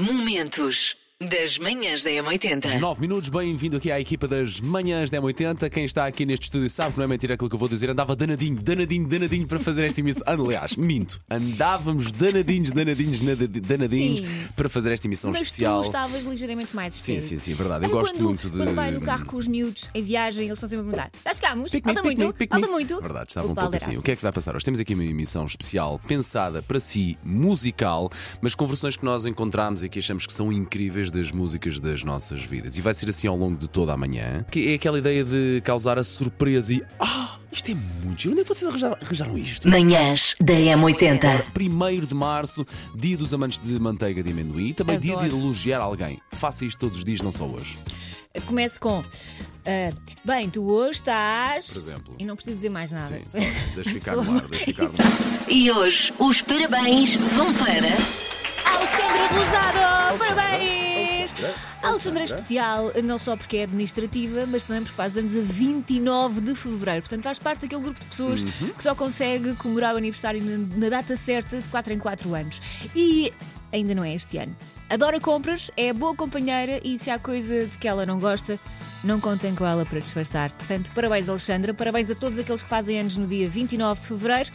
Momentos das manhãs da M80. 9 minutos, bem-vindo aqui à equipa das manhãs da M80. Quem está aqui neste estúdio sabe que não é mentira aquilo que eu vou dizer. Andava danadinho, danadinho, danadinho para fazer esta emissão. Ah, aliás, minto. Andávamos danadinhos, danadinhos, danadinhos Sim. para fazer esta emissão Mas especial. tu estavas ligeiramente mais Sim, histérico. sim, sim, verdade. Eu gosto quando, muito de. Quando vai no carro com os miúdos em viagem, eles estão sempre a perguntar: Já chegámos? Pique-me, Falta muito? pique-me, pique-me. Falta muito? Verdade, estava um O pouco Paulo assim. era O que é que se vai passar? Hoje temos aqui uma emissão especial pensada para si, musical, mas com versões que nós encontramos e que achamos que são incríveis das músicas das nossas vidas. E vai ser assim ao longo de toda a manhã. Que é aquela ideia de causar a surpresa e. Ah, isto é muito giro. Onde é que vocês arranjaram, arranjaram isto? Manhãs da M80. 1 de março, dia dos amantes de manteiga de amendoim, também dia de Adoro. elogiar alguém. Faça isto todos os dias, não só hoje. Começo com: ah, Bem, tu hoje estás. Por exemplo. E não preciso dizer mais nada. Sim, só assim, deixa ficar no ar, deixa ficar no ar. E hoje os parabéns vão para. Alexandra Rosado! Parabéns! A Alexandra é especial, não só porque é administrativa, mas também porque faz anos a 29 de fevereiro. Portanto, faz parte daquele grupo de pessoas Uhum. que só consegue comemorar o aniversário na, na data certa de 4 em 4 anos. E ainda não é este ano. Adora compras, é boa companheira e se há coisa de que ela não gosta, não contem com ela para disfarçar. Portanto, parabéns, Alexandra. Parabéns a todos aqueles que fazem anos no dia 29 de fevereiro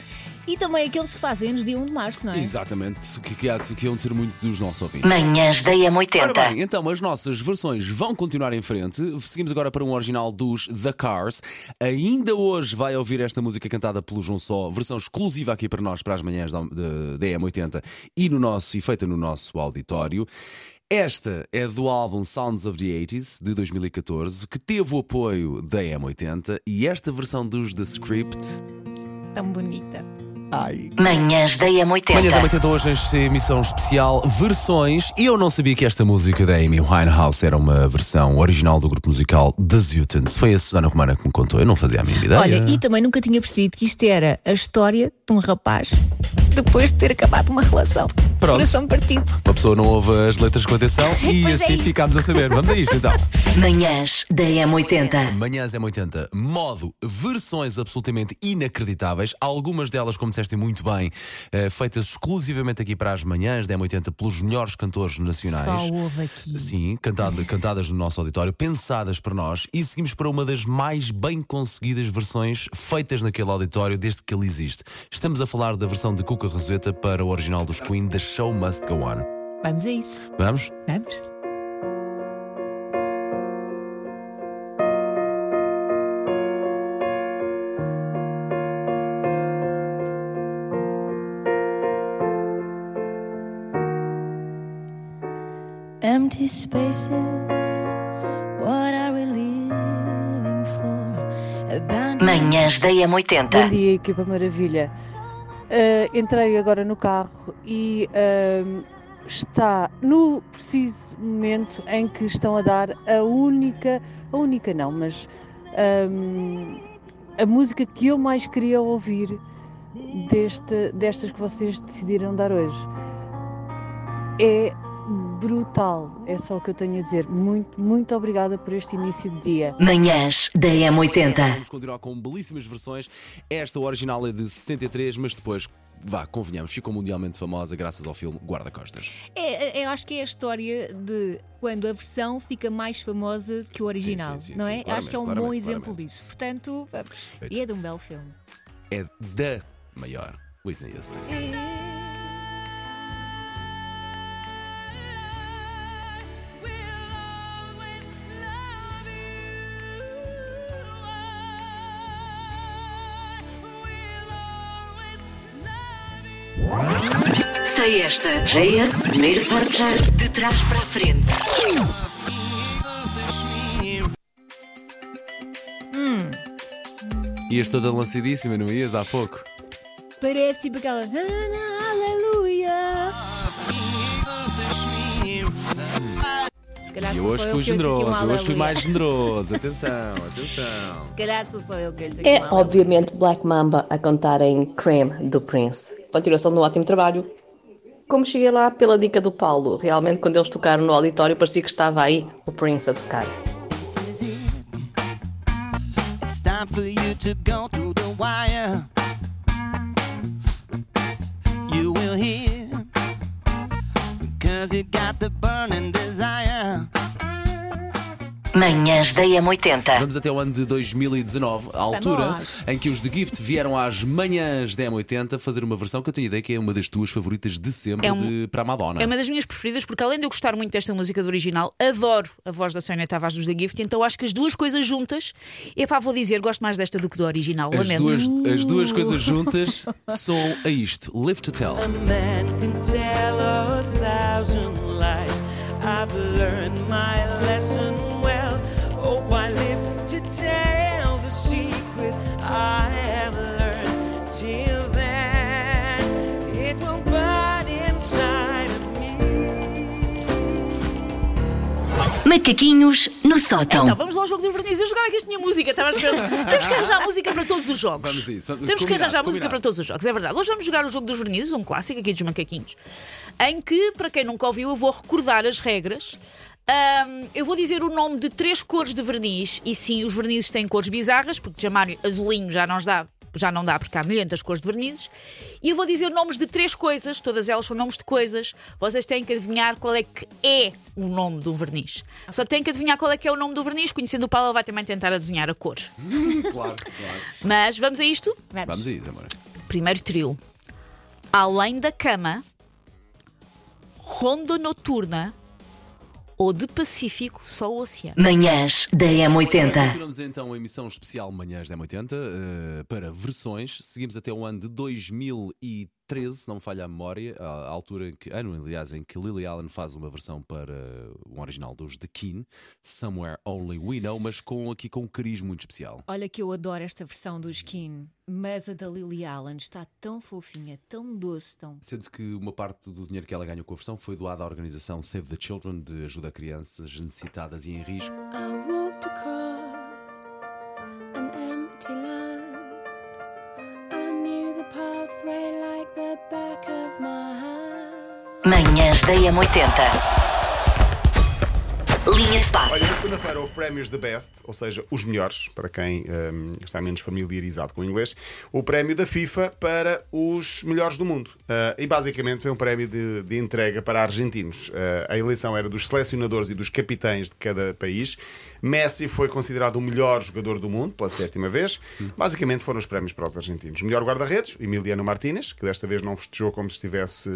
e também aqueles que fazem anos dia 1 de março, não é? Exatamente, que, que, há de- que iam de ser muito dos nossos ouvintes. Manhãs da Ora M80. bem, então as nossas versões vão continuar em frente. Seguimos agora para um original dos The Cars. Ainda hoje vai ouvir esta música cantada pelo João Só, versão exclusiva aqui para nós, para as manhãs da, da, da EM80 e, no nosso, e feita no nosso auditório. Esta é do álbum Sounds of the 80s de 2014, que teve o apoio da EM80 e esta versão dos The Script. Tão bonita. Ai, Manhãs da Manhãs da M80. 80 hoje esta emissão especial Versões e eu não sabia que esta música da Amy Winehouse era uma versão original do grupo musical The Zutans. Foi a Susana Romana que me contou, eu não fazia a mínima ideia. Olha, e também nunca tinha percebido que isto era a história de um rapaz depois de ter acabado uma relação. Pronto. Coração partido. Uma pessoa não ouve as letras com atenção e Pois é assim isto. ficámos a saber. Vamos a isto então. Manhãs da M80. Manhãs é 80 modo versões absolutamente inacreditáveis, algumas delas, como disseste muito bem, eh, feitas exclusivamente aqui para as manhãs da 80 pelos melhores cantores nacionais. Só houve aqui. Sim, cantada- cantadas no nosso auditório, pensadas por nós, e seguimos para uma das mais bem conseguidas versões feitas naquele auditório desde que ele existe. Estamos a falar da versão de Cuca Roseta para o original dos Queen, The Show Must Go On. Vamos a isso. Vamos? Vamos? Empty spaces, what are we living for? Manhãs da Bom M80. dia, equipa maravilha. Ah, entrei agora no carro e ahm, está no preciso momento em que estão a dar a única, a única não, mas ahm, a música que eu mais queria ouvir desta, destas que vocês decidiram dar hoje. É brutal, é só o que eu tenho a dizer. Muito, muito obrigada por este início de dia. Manhãs da M80. Vamos continuar com belíssimas versões. Esta original é de 73, mas depois, vá, convenhamos, ficou mundialmente famosa graças ao filme Guarda-Costas. É, é, eu acho que é a história de quando a versão fica mais famosa que o original, sim, sim, não sim, é? acho que é um bom exemplo claramente. disso. Portanto, vamos. E é de um belo filme. É da maior Whitney Houston. Sei esta. JS, primeiro portar de trás para a frente. Ias toda lançadíssima, não ias há pouco? Parece tipo aquela. "Ana, Aleluia! Se calhar E sou hoje só eu fui que ouço aqui um generoso, hoje fui aleluia. mais generoso. Atenção, atenção. Se calhar sou só eu que ouço aqui É um aleluia. obviamente Black Mamba a cantar em Cream do Prince. Continuação de um ótimo trabalho. Como cheguei lá pela dica do Paulo, realmente quando eles tocaram no auditório parecia que estava aí o Prince a tocar. You got the burning desire. Manhãs da M80. Vamos até o ano de 2019, a altura Vamos. em que os The Gift vieram às manhãs da M80 fazer uma versão que eu tenho ideia que é uma das tuas favoritas de sempre É um- de, para a Madonna. É uma das minhas preferidas porque, além de eu gostar muito desta música do original, adoro a voz da Sónia Tavares dos The Gift, então acho que as duas coisas juntas, epá, vou dizer, gosto mais desta do que do original, As lamento. duas, as duas coisas juntas são a isto: Live to Tell. A man can tell a thousand lies. I've learned Macaquinhos no sótão. Então, vamos lá ao jogo dos vernizes. Eu jogava que isto tinha música, estava a. Temos que arranjar música para todos os jogos. Vamos isso, vamos- Temos que combinado, arranjar música combinado. para todos os jogos, é verdade. Hoje vamos jogar o jogo dos vernizes, um clássico aqui dos macaquinhos, em que, para quem nunca ouviu, eu vou recordar as regras. Ahm, eu vou dizer o nome de três cores de verniz, e sim, os vernizes têm cores bizarras, porque chamar azulinho já não dá. Já não dá porque há milhentas cores de vernizes. E eu vou dizer nomes de três coisas, todas elas são nomes de coisas. Vocês têm que adivinhar qual é que é o nome do verniz. Só têm que adivinhar qual é que é o nome do verniz. Conhecendo o Paulo, ele vai também tentar adivinhar a cor. Claro, claro. Mas vamos a isto? Vamos. Vamos a isso, amor. Primeiro trio. Além da cama, ronda noturna ou de Pacífico, só o oceano. Manhãs da M80. Continuamos então a emissão especial Manhãs da M80 eh, para versões. Seguimos até o ano de 2013, se não me falha a memória, a altura em que, ano, aliás, em que Lily Allen faz uma versão para o original dos The Keen, Somewhere Only We Know, mas com, aqui com um cariz muito especial. Olha que eu adoro esta versão do Skin, mas a da Lily Allen está tão fofinha, tão doce, tão. Sendo que uma parte do dinheiro que ela ganhou com a versão foi doada à organização Save the Children, de ajuda a crianças necessitadas e em risco. I Manhãs da M80. Linha de passe. Olha, na segunda-feira houve prémios de Best, ou seja, os melhores, para quem hum, está menos familiarizado com o inglês, o prémio da FIFA para os melhores do mundo. Ah, e basicamente foi um prémio de, de entrega para argentinos. Ah, a eleição era dos selecionadores e dos capitães de cada país. Messi foi considerado o melhor jogador do mundo pela sétima vez. Basicamente foram os prémios para os argentinos. Melhor guarda-redes, Emiliano Martínez, que desta vez não festejou como se estivesse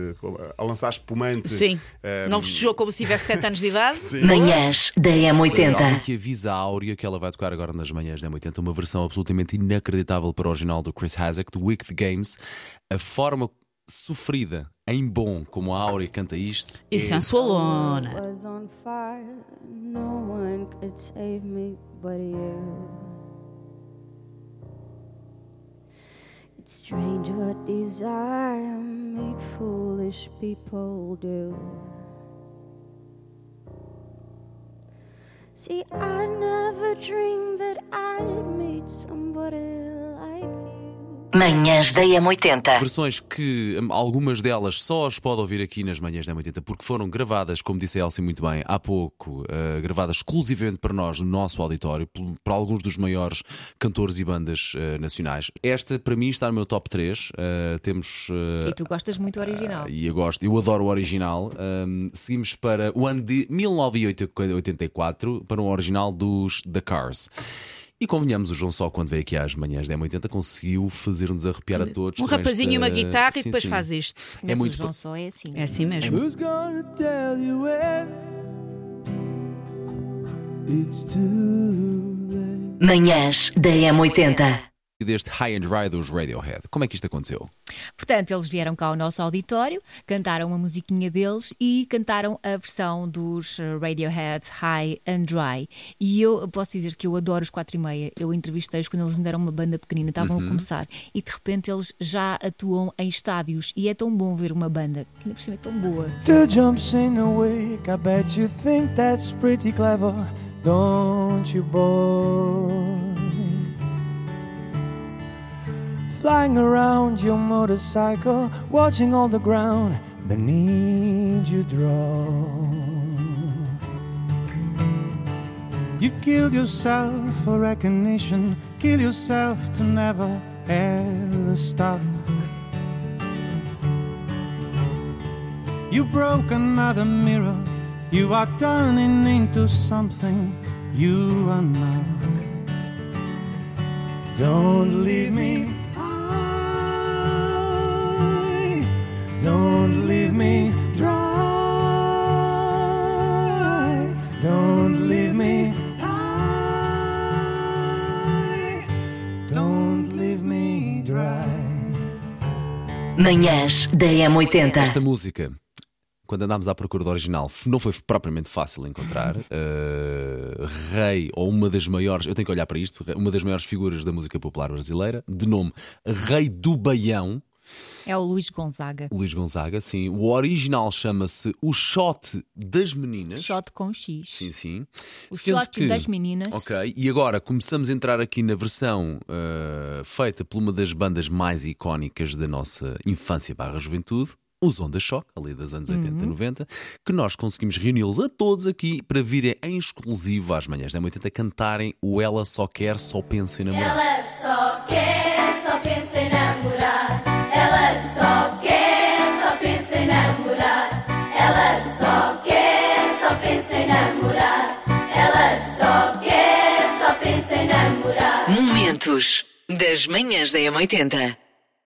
a lançar espumante. Sim. hum, Não festejou como se tivesse 7 anos de idade. Manhãs da Algo M80. que avisa a Áurea que ela vai tocar agora nas manhãs da 80 uma versão absolutamente inacreditável para o original do Chris Hasek, do Wicked Games. A forma sofrida em bom como a Áurea canta isto. E é- sensualona. was on fire. No one could save me but you. It's strange what desire make foolish people do. See, I never dreamed that I'd meet somebody. Manhãs da M80. Versões que hum, algumas delas só as pode ouvir aqui nas manhãs da 80 porque foram gravadas, como disse a Elsie muito bem, há pouco, eh, gravadas exclusivamente para nós no nosso auditório, por, por alguns dos maiores cantores e bandas eh, nacionais. Esta, para mim, está no meu top 3. Eh, temos. eh, E tu gostas muito do original. e eu gosto, eu adoro o original. Um, seguimos para o ano de 1984, para o original dos The Cars. E convenhamos, o João Só, quando veio aqui às manhãs da M80, conseguiu fazer-nos arrepiar a todos. Um com rapazinho e esta- uma guitarra e Sim, depois sim. faz isto. Mas É muito o João só é assim. É assim mesmo. Who's gonna tell you when it's too late? Manhãs da M80. Deste High and Dry dos Radiohead. Como é que isto aconteceu? Portanto, eles vieram cá ao nosso auditório, cantaram uma musiquinha deles e cantaram a versão dos Radiohead High and Dry. E eu posso dizer que eu adoro os 4 e meia. Eu entrevistei-os quando eles ainda eram uma banda pequenina, estavam a começar. E de repente eles já atuam em estádios. E é tão bom ver uma banda que ainda por cima é tão boa. Two jumps in a week. I bet you think that's pretty clever, don't you, boy? Flying around your motorcycle, watching all the ground beneath you draw. You killed yourself for recognition, kill yourself to never ever stop. You You broke another mirror. You are turning into something you are not. Don't leave me. Don't leave me dry. Don't leave me high. Don't leave me dry. Manhãs da M80. Esta música, quando andámos à procura do original, não foi propriamente fácil encontrar. Uh, rei, ou uma das maiores, eu tenho que olhar para isto, uma das maiores figuras da música popular brasileira, de nome Rei do Baião. É o Luís Gonzaga. Luís Gonzaga, sim. O original chama-se O Shot das Meninas. Shot com X. Sim, sim. O Sendo shot das meninas. Ok, e agora começamos a entrar aqui na versão uh, feita por uma das bandas mais icónicas da nossa infância barra juventude. Os Onda Choque, ali dos anos 80 e 90, que nós conseguimos reuni-los a todos aqui para virem em exclusivo às manhãs da 80 cantarem o Ela Só Quer, Só Pensa em Namorar. Ela Das manhãs da M80.